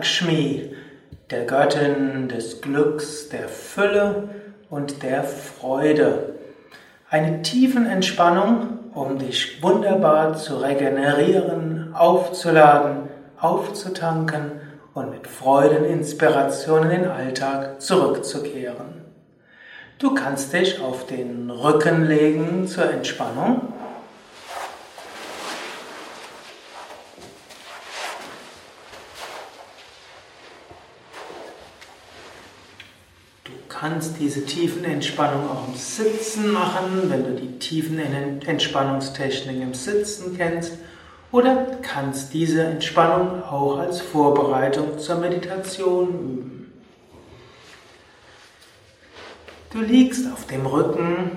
Lakshmi, der Göttin des Glücks, der Fülle und der Freude. Eine tiefen Entspannung, um dich wunderbar zu regenerieren, aufzuladen, aufzutanken und mit Freudeninspiration in den Alltag zurückzukehren. Du kannst dich auf den Rücken legen zur Entspannung kannst diese tiefen Entspannung auch im Sitzen machen, wenn du die tiefen Entspannungstechniken im Sitzen kennst. Oder kannst diese Entspannung auch als Vorbereitung zur Meditation üben. Du liegst auf dem Rücken,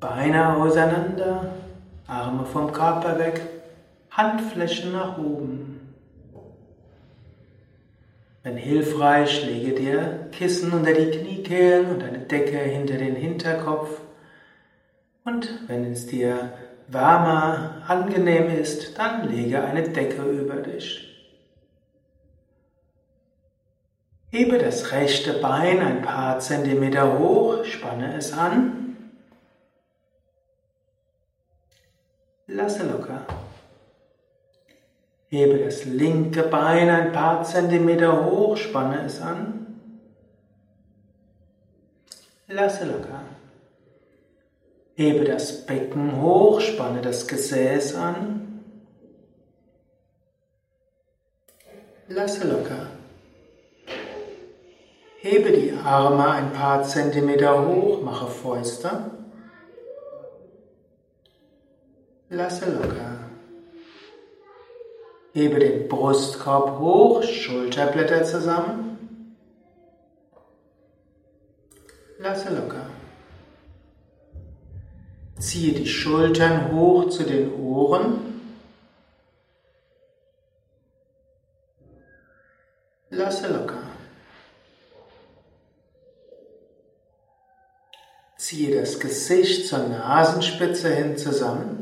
Beine auseinander, Arme vom Körper weg, Handflächen nach oben. Wenn hilfreich, lege dir Kissen unter die Kniekehlen und eine Decke hinter den Hinterkopf. Und wenn es dir wärmer, angenehm ist, dann lege eine Decke über dich. Hebe das rechte Bein ein paar Zentimeter hoch, spanne es an. Lasse locker. Hebe das linke Bein ein paar Zentimeter hoch, spanne es an. Lasse locker. Hebe das Becken hoch, spanne das Gesäß an. Lasse locker. Hebe die Arme ein paar Zentimeter hoch, mache Fäuste. Lasse locker. Hebe den Brustkorb hoch, Schulterblätter zusammen. Lasse locker. Ziehe die Schultern hoch zu den Ohren. Lasse locker. Ziehe das Gesicht zur Nasenspitze hin zusammen.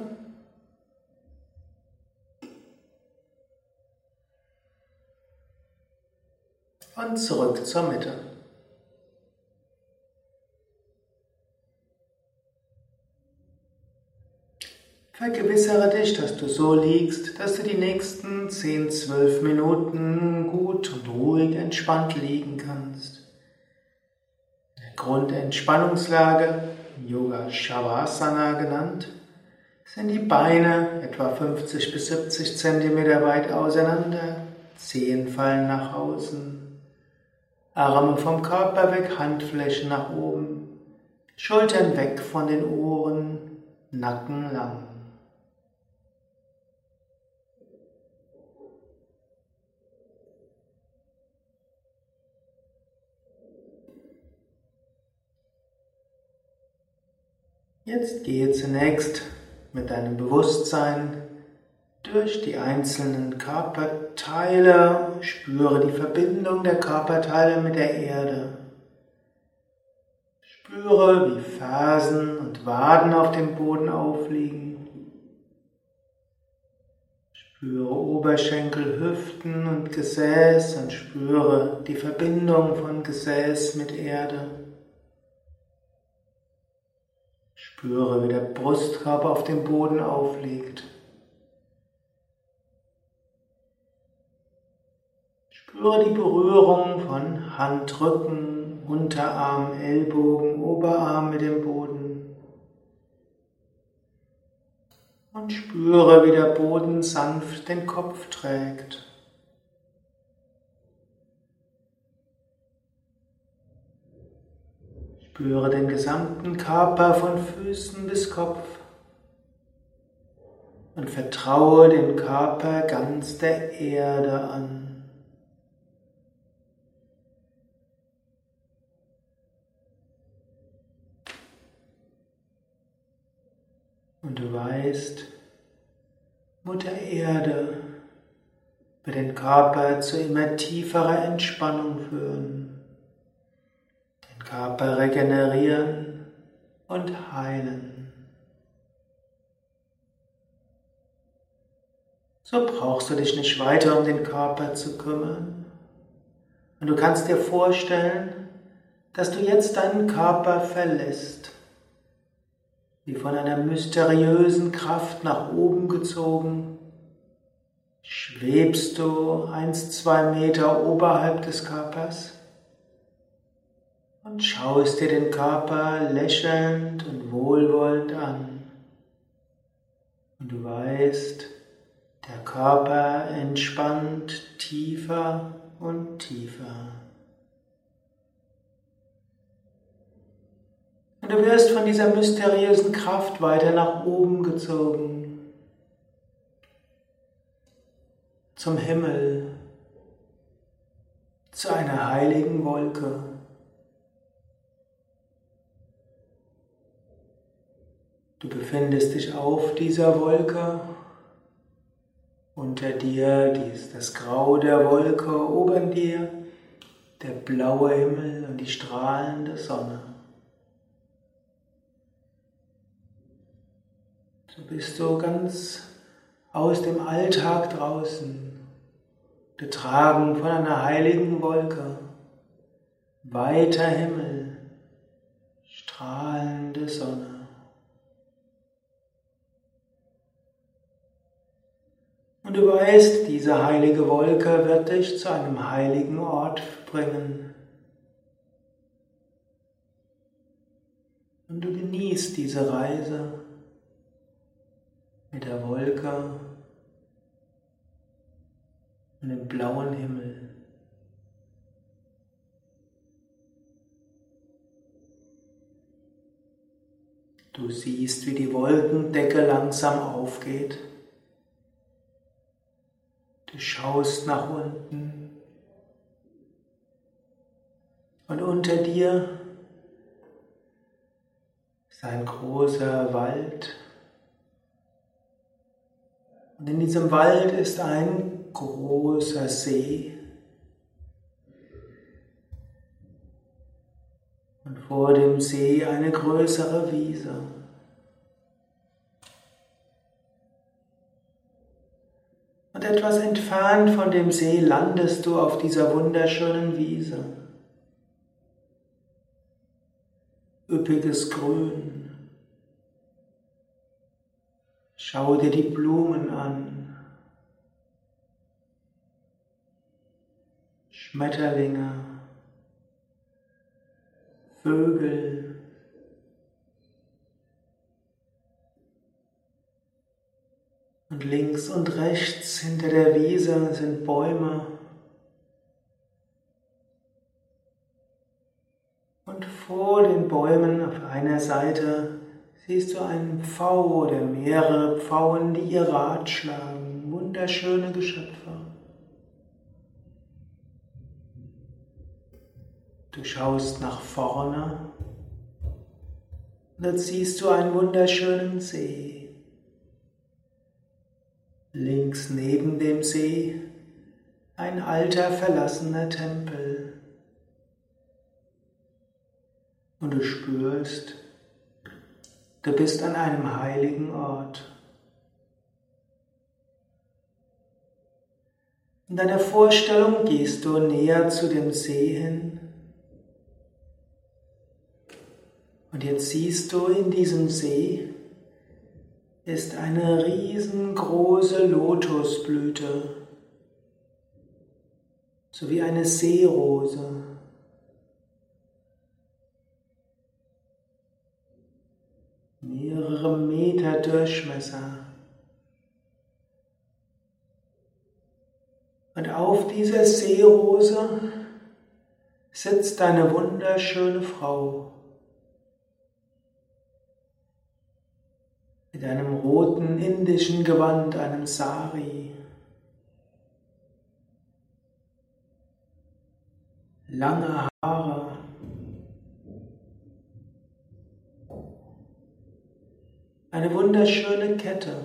Und zurück zur Mitte. Vergewissere dich, dass du so liegst, dass du die nächsten 10-12 Minuten gut und ruhig entspannt liegen kannst. In der Grundentspannungslage, Yoga Shavasana genannt, sind die Beine etwa 50 bis 70 Zentimeter weit auseinander, Zehen fallen nach außen, Arme vom Körper weg, Handflächen nach oben, Schultern weg von den Ohren, Nacken lang. Jetzt gehe zunächst mit deinem Bewusstsein durch die einzelnen Körperteile, spüre die Verbindung der Körperteile mit der Erde. Spüre, wie Fersen und Waden auf dem Boden aufliegen. Spüre Oberschenkel, Hüften und Gesäß und spüre die Verbindung von Gesäß mit Erde. Spüre, wie der Brustkorb auf dem Boden aufliegt. Spüre die Berührung von Handrücken, Unterarm, Ellbogen, Oberarm mit dem Boden. Und spüre, wie der Boden sanft den Kopf trägt. Spüre den gesamten Körper von Füßen bis Kopf und vertraue den Körper ganz der Erde an. Und du weißt, Mutter Erde wird den Körper zu immer tieferer Entspannung führen, den Körper regenerieren und heilen. So brauchst du dich nicht weiter um den Körper zu kümmern. Und du kannst dir vorstellen, dass du jetzt deinen Körper verlässt, wie von einer mysteriösen Kraft nach oben gezogen, schwebst du eins, zwei Meter oberhalb des Körpers und schaust dir den Körper lächelnd und wohlwollend an. Und du weißt, der Körper entspannt tiefer und tiefer. Und du wirst von dieser mysteriösen Kraft weiter nach oben gezogen. Zum Himmel. Zu einer heiligen Wolke. Du befindest dich auf dieser Wolke. Unter dir ist das Grau der Wolke, oben dir der blaue Himmel und die strahlende Sonne. So bist du ganz aus dem Alltag draußen, getragen von einer heiligen Wolke, weiter Himmel, strahlende Sonne. Und du weißt, diese heilige Wolke wird dich zu einem heiligen Ort bringen. Und du genießt diese Reise mit der Wolke und dem blauen Himmel. Du siehst, wie die Wolkendecke langsam aufgeht. Du schaust nach unten und unter dir ist ein großer Wald. Und in diesem Wald ist ein großer See. Und vor dem See eine größere Wiese. Und etwas entfernt von dem See landest du auf dieser wunderschönen Wiese. Üppiges Grün. Schau dir die Blumen an, Schmetterlinge, Vögel. Und links und rechts hinter der Wiese sind Bäume. Und vor den Bäumen auf einer Seite siehst du einen Pfau oder mehrere Pfauen, die ihr Rad schlagen. Wunderschöne Geschöpfe. Du schaust nach vorne und dort siehst du einen wunderschönen See. Links neben dem See ein alter verlassener Tempel. Und du spürst, Du bist an einem heiligen Ort. In deiner Vorstellung gehst du näher zu dem See hin. Und jetzt siehst du in diesem See ist eine riesengroße Lotusblüte, sowie eine Seerose. Mehrere Meter Durchmesser. Und auf dieser Seerose sitzt eine wunderschöne Frau mit einem roten indischen Gewand, einem Sari. Lange Haare. Eine wunderschöne Kette.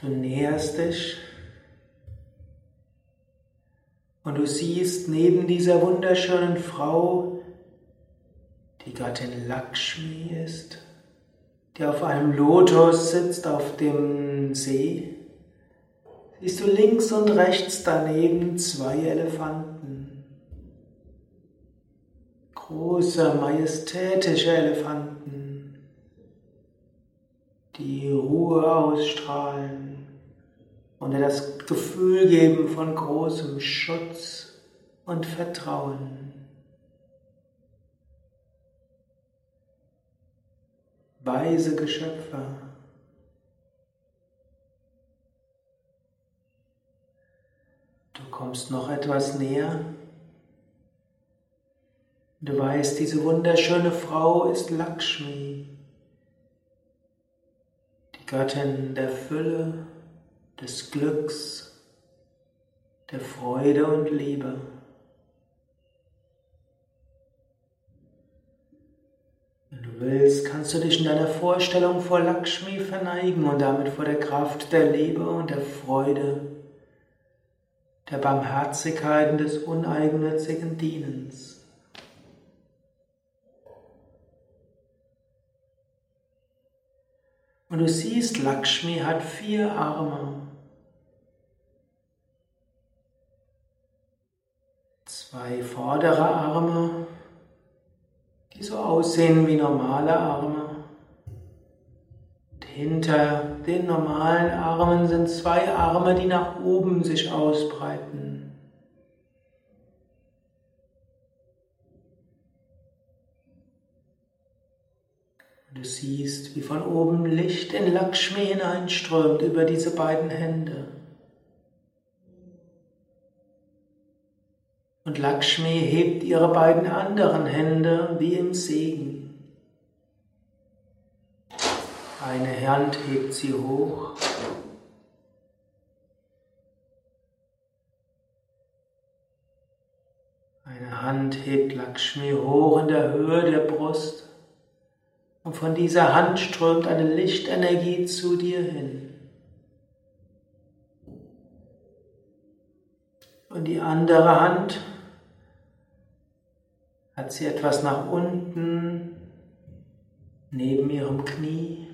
Du näherst dich und du siehst neben dieser wunderschönen Frau, die Gattin Lakshmi ist, die auf einem Lotus sitzt auf dem See, siehst du links und rechts daneben zwei Elefanten. Große, majestätische Elefanten, die Ruhe ausstrahlen und dir das Gefühl geben von großem Schutz und Vertrauen. Weise Geschöpfe. Du kommst noch etwas näher. Du weißt, diese wunderschöne Frau ist Lakshmi, die Göttin der Fülle, des Glücks, der Freude und Liebe. Wenn du willst, kannst du dich in deiner Vorstellung vor Lakshmi verneigen und damit vor der Kraft der Liebe und der Freude der Barmherzigkeit und des uneigennützigen Dienens. Und du siehst, Lakshmi hat vier Arme. Zwei vordere Arme, die so aussehen wie normale Arme. Hinter den normalen Armen sind zwei Arme, die nach oben sich ausbreiten. Du siehst, wie von oben Licht in Lakshmi hineinströmt über diese beiden Hände. Und Lakshmi hebt ihre beiden anderen Hände wie im Segen. Eine Hand hebt sie hoch. Eine Hand hebt Lakshmi hoch in der Höhe der Brust und von dieser Hand strömt eine Lichtenergie zu dir hin. Und die andere Hand hat sie etwas nach unten neben ihrem Knie.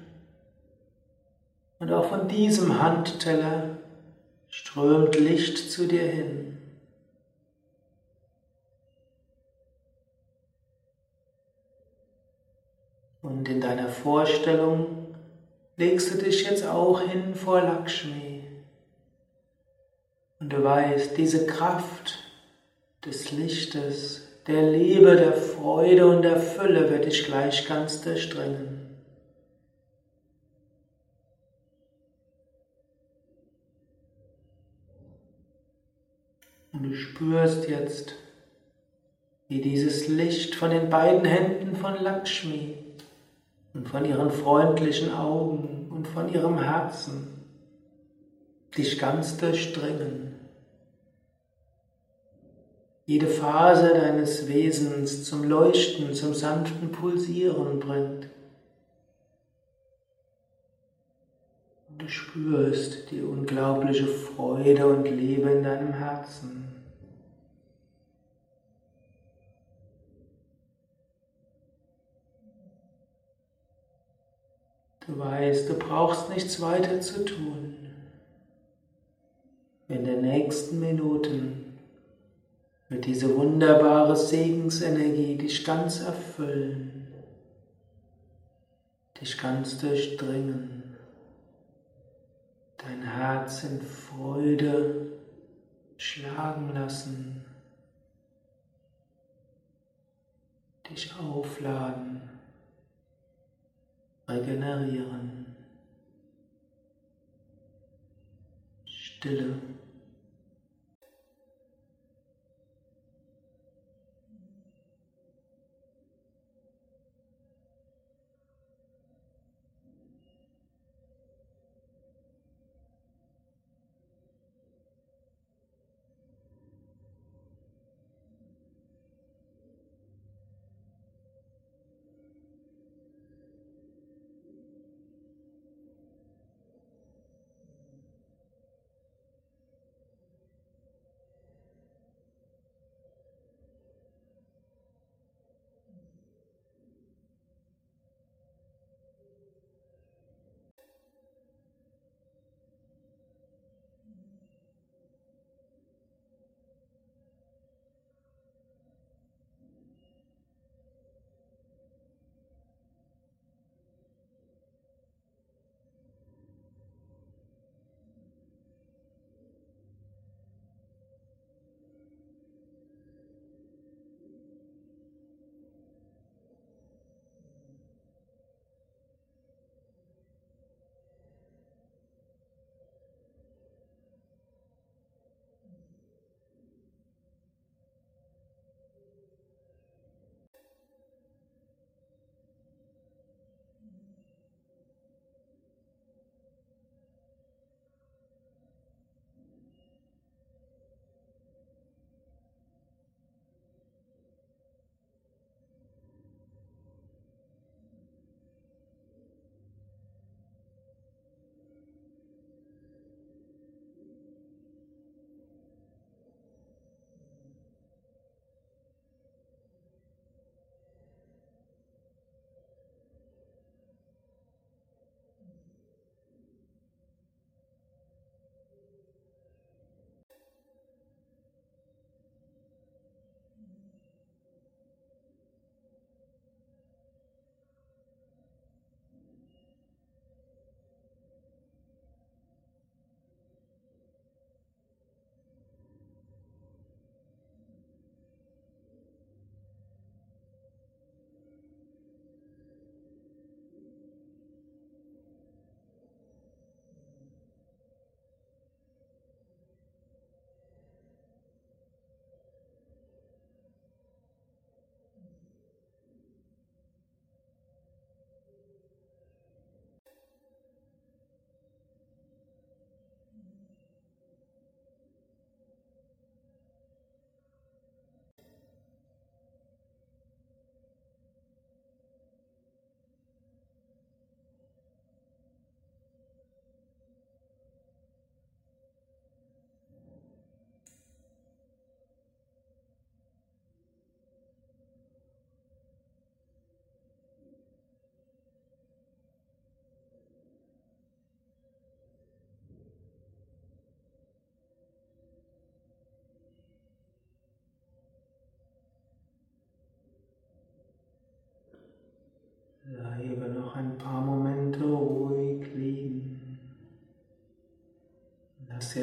Und auch von diesem Handteller strömt Licht zu dir hin. Und in deiner Vorstellung legst du dich jetzt auch hin vor Lakshmi. Und du weißt, diese Kraft des Lichtes, der Liebe, der Freude und der Fülle wird dich gleich ganz durchdringen. Und du spürst jetzt, wie dieses Licht von den beiden Händen von Lakshmi und von ihren freundlichen Augen und von ihrem Herzen dich ganz durchdringen. Jede Phase deines Wesens zum Leuchten, zum sanften Pulsieren bringt. Und du spürst die unglaubliche Freude und Liebe in deinem Herzen. Du weißt, du brauchst nichts weiter zu tun. In den nächsten Minuten wird diese wunderbare Segensenergie dich ganz erfüllen, dich ganz durchdringen, dein Herz in Freude schlagen lassen, dich aufladen regenerieren. Stille.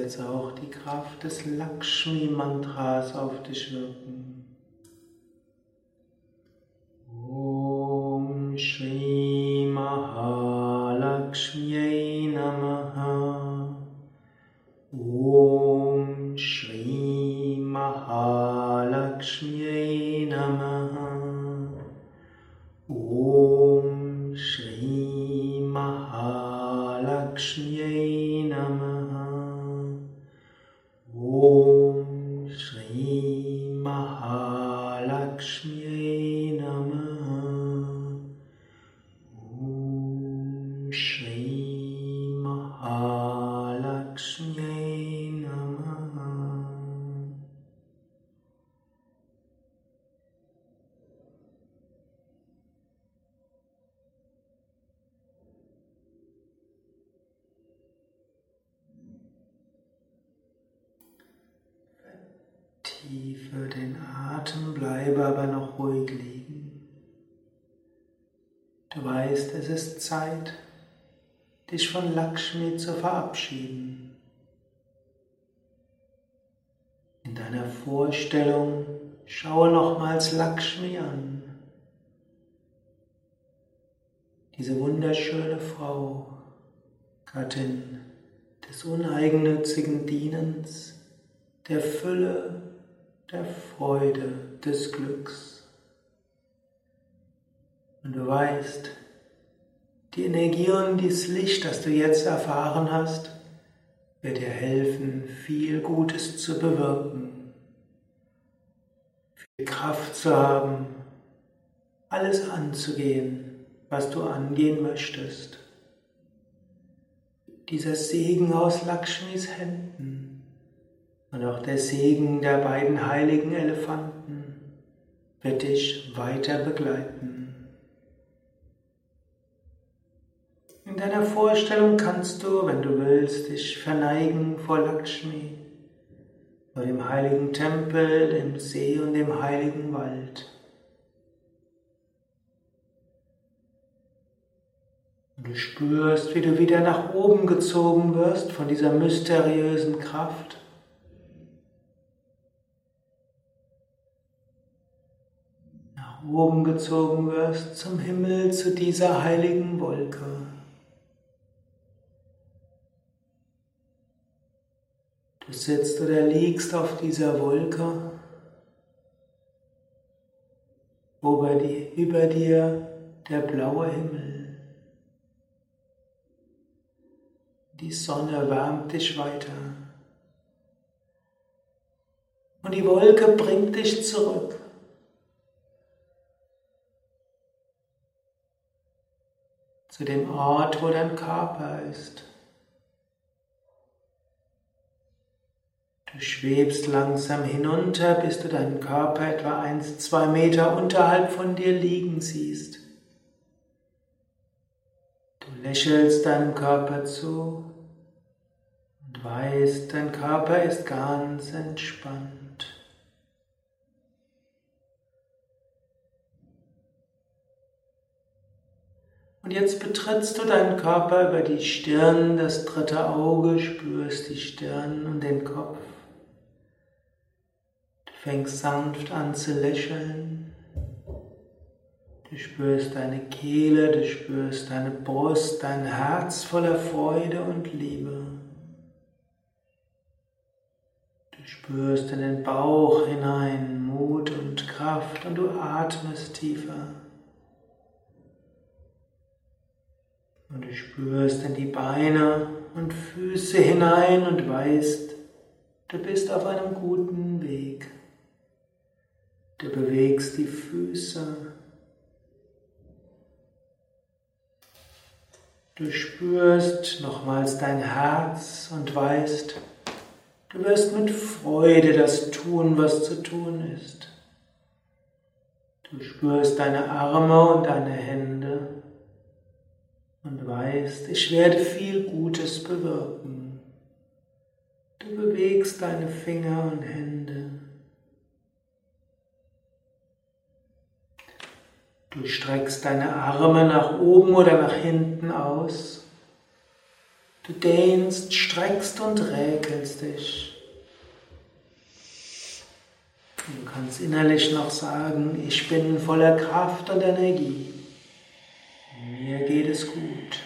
Jetzt auch die Kraft des Lakshmi-Mantras auf dich wirken. Zeit, dich von Lakshmi zu verabschieden. In deiner Vorstellung schaue nochmals Lakshmi an. Diese wunderschöne Frau, Gattin des uneigennützigen Dienens, der Fülle, der Freude, des Glücks. Und du weißt, die Energie und das Licht, das du jetzt erfahren hast, wird dir helfen, viel Gutes zu bewirken, viel Kraft zu haben, alles anzugehen, was du angehen möchtest. Dieser Segen aus Lakshmis Händen und auch der Segen der beiden heiligen Elefanten wird dich weiter begleiten. In deiner Vorstellung kannst du, wenn du willst, dich verneigen vor Lakshmi, vor dem heiligen Tempel, dem See und dem heiligen Wald. Du spürst, wie du wieder nach oben gezogen wirst von dieser mysteriösen Kraft. Nach oben gezogen wirst zum Himmel, zu dieser heiligen Wolke. Du sitzt oder liegst auf dieser Wolke, über, die, über dir der blaue Himmel. Die Sonne wärmt dich weiter. Und die Wolke bringt dich zurück. Zu dem Ort, wo dein Körper ist. Du schwebst langsam hinunter, bis du deinen Körper etwa eins, zwei Meter unterhalb von dir liegen siehst. Du lächelst deinem Körper zu und weißt, dein Körper ist ganz entspannt. Und jetzt betrittst du deinen Körper über die Stirn, das dritte Auge, spürst die Stirn und den Kopf fängst sanft an zu lächeln. Du spürst deine Kehle, du spürst deine Brust, dein Herz voller Freude und Liebe. Du spürst in den Bauch hinein Mut und Kraft und du atmest tiefer. Und du spürst in die Beine und Füße hinein und weißt, du bist auf einem guten Weg. Du bewegst die Füße. Du spürst nochmals dein Herz und weißt, du wirst mit Freude das tun, was zu tun ist. Du spürst deine Arme und deine Hände und weißt, ich werde viel Gutes bewirken. Du bewegst deine Finger und Hände. Du streckst deine Arme nach oben oder nach hinten aus. Du dehnst, streckst und räkelst dich. Du kannst innerlich noch sagen, ich bin voller Kraft und Energie. Mir geht es gut.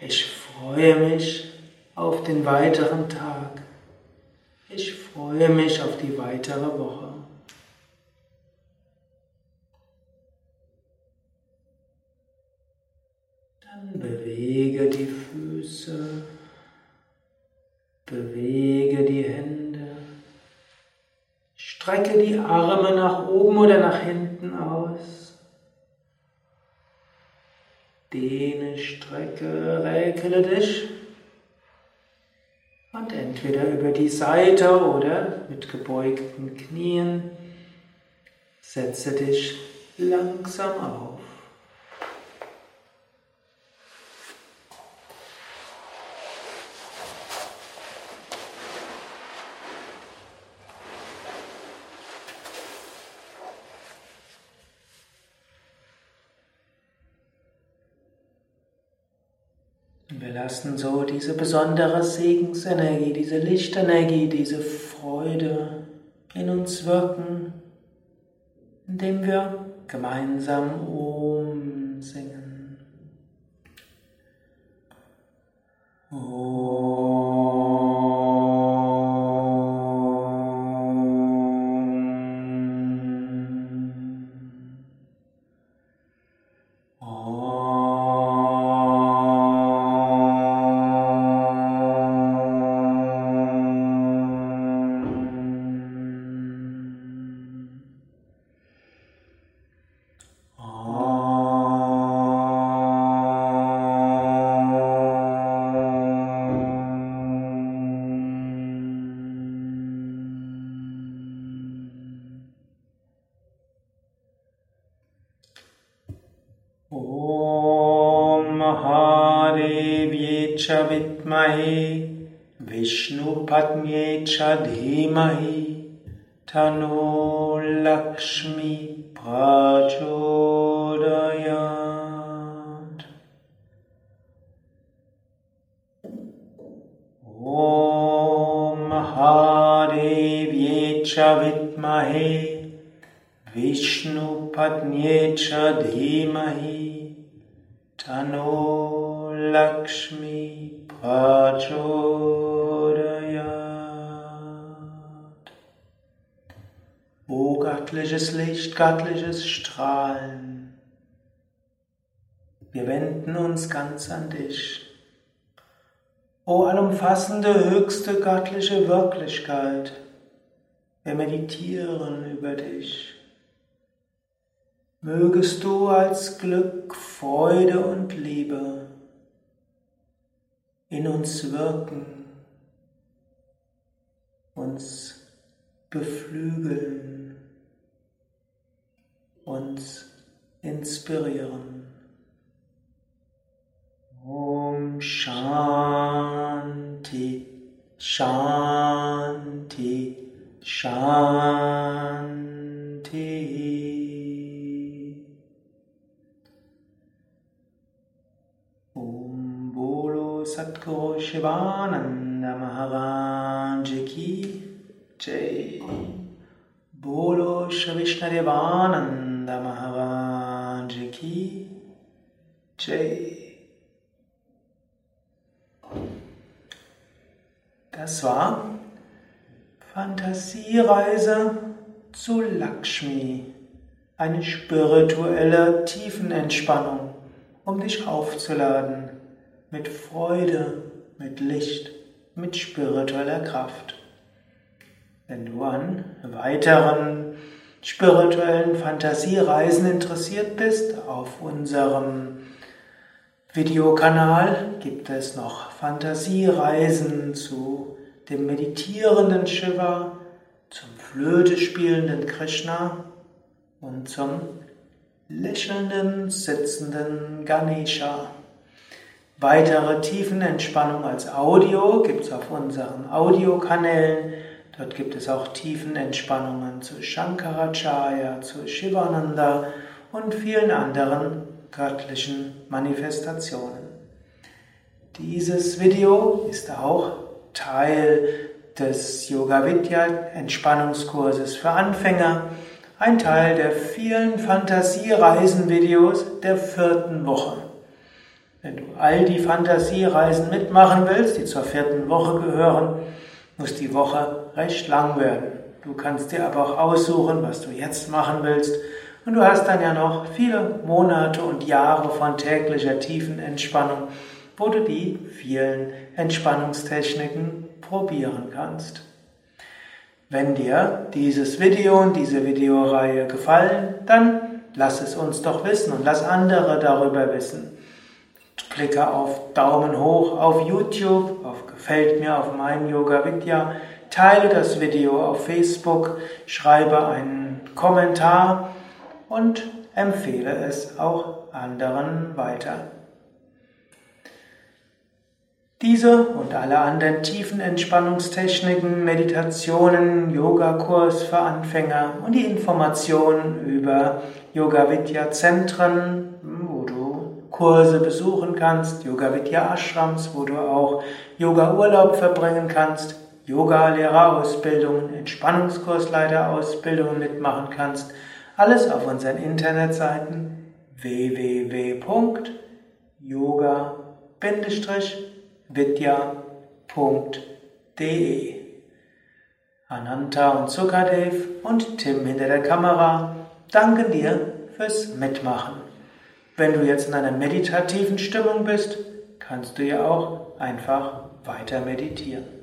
Ich freue mich auf den weiteren Tag. Ich freue mich auf die weitere Woche. Bewege die Füße, bewege die Hände, strecke die Arme nach oben oder nach hinten aus. Dehne, strecke, räkele dich. Und entweder über die Seite oder mit gebeugten Knien setze dich langsam auf. Wir lassen so diese besondere Segensenergie, diese Lichtenergie, diese Freude in uns wirken, indem wir gemeinsam Om च विद्महे विष्णुपत्न्ये च धीमहि तनो लक्ष्मी प्रचोदयात् ॐ महादेव्ये च विद्महे विष्णुपत्न्ये च धीमहि göttliches Licht, göttliches Strahlen, wir wenden uns ganz an dich. O allumfassende, höchste göttliche Wirklichkeit, wir meditieren über dich. Mögest du als Glück, Freude und Liebe in uns wirken, uns beflügeln, uns inspirieren. Om Shanti, Shanti, Shanti. Om Bolo Satguru Shivananda Maharaj Ki Jai. Bolo Maharaj Ki Jai. Das war Fantasiereise zu Lakshmi, eine spirituelle Tiefenentspannung, um dich aufzuladen mit Freude, mit Licht, mit spiritueller Kraft. Wenn du an weiteren spirituellen Fantasiereisen interessiert bist, auf unserem Videokanal gibt es noch Fantasiereisen zu dem meditierenden Shiva, zum Flöte spielenden Krishna und zum lächelnden, sitzenden Ganesha. Weitere Tiefenentspannung als Audio gibt es auf unseren Audiokanälen. Dort gibt es auch Tiefenentspannungen zu Shankaracharya, zu Shivananda und vielen anderen göttlichen Manifestationen. Dieses Video ist auch Teil des Yoga Vidya Entspannungskurses für Anfänger, ein Teil der vielen Fantasiereisen-Videos der vierten Woche. Wenn du all die Fantasiereisen mitmachen willst, die zur vierten Woche gehören, muss die Woche recht lang werden. Du kannst dir aber auch aussuchen, was du jetzt machen willst. Und du hast dann ja noch viele Monate und Jahre von täglicher tiefen Entspannung, wo du die vielen Entspannungstechniken probieren kannst. Wenn dir dieses Video und diese Videoreihe gefallen, dann lass es uns doch wissen und lass andere darüber wissen. Klicke auf Daumen hoch auf YouTube, auf Gefällt mir auf mein Yoga Vidya, teile das Video auf Facebook, schreibe einen Kommentar und empfehle es auch anderen weiter. Diese und alle anderen tiefen Entspannungstechniken, Meditationen, Yogakurs für Anfänger und die Informationen über Yoga Vidya Zentren, wo du Kurse besuchen kannst, Yoga Vidya Ashrams, wo du auch Yoga Urlaub verbringen kannst, Yoga Lehrerausbildungen, Entspannungskursleiterausbildungen mitmachen kannst, alles auf unseren Internetseiten www.yoga-vidya.com vidya.de. Ananta und Sukadev und Tim hinter der Kamera danken dir fürs Mitmachen. Wenn du jetzt in einer meditativen Stimmung bist, kannst du ja auch einfach weiter meditieren.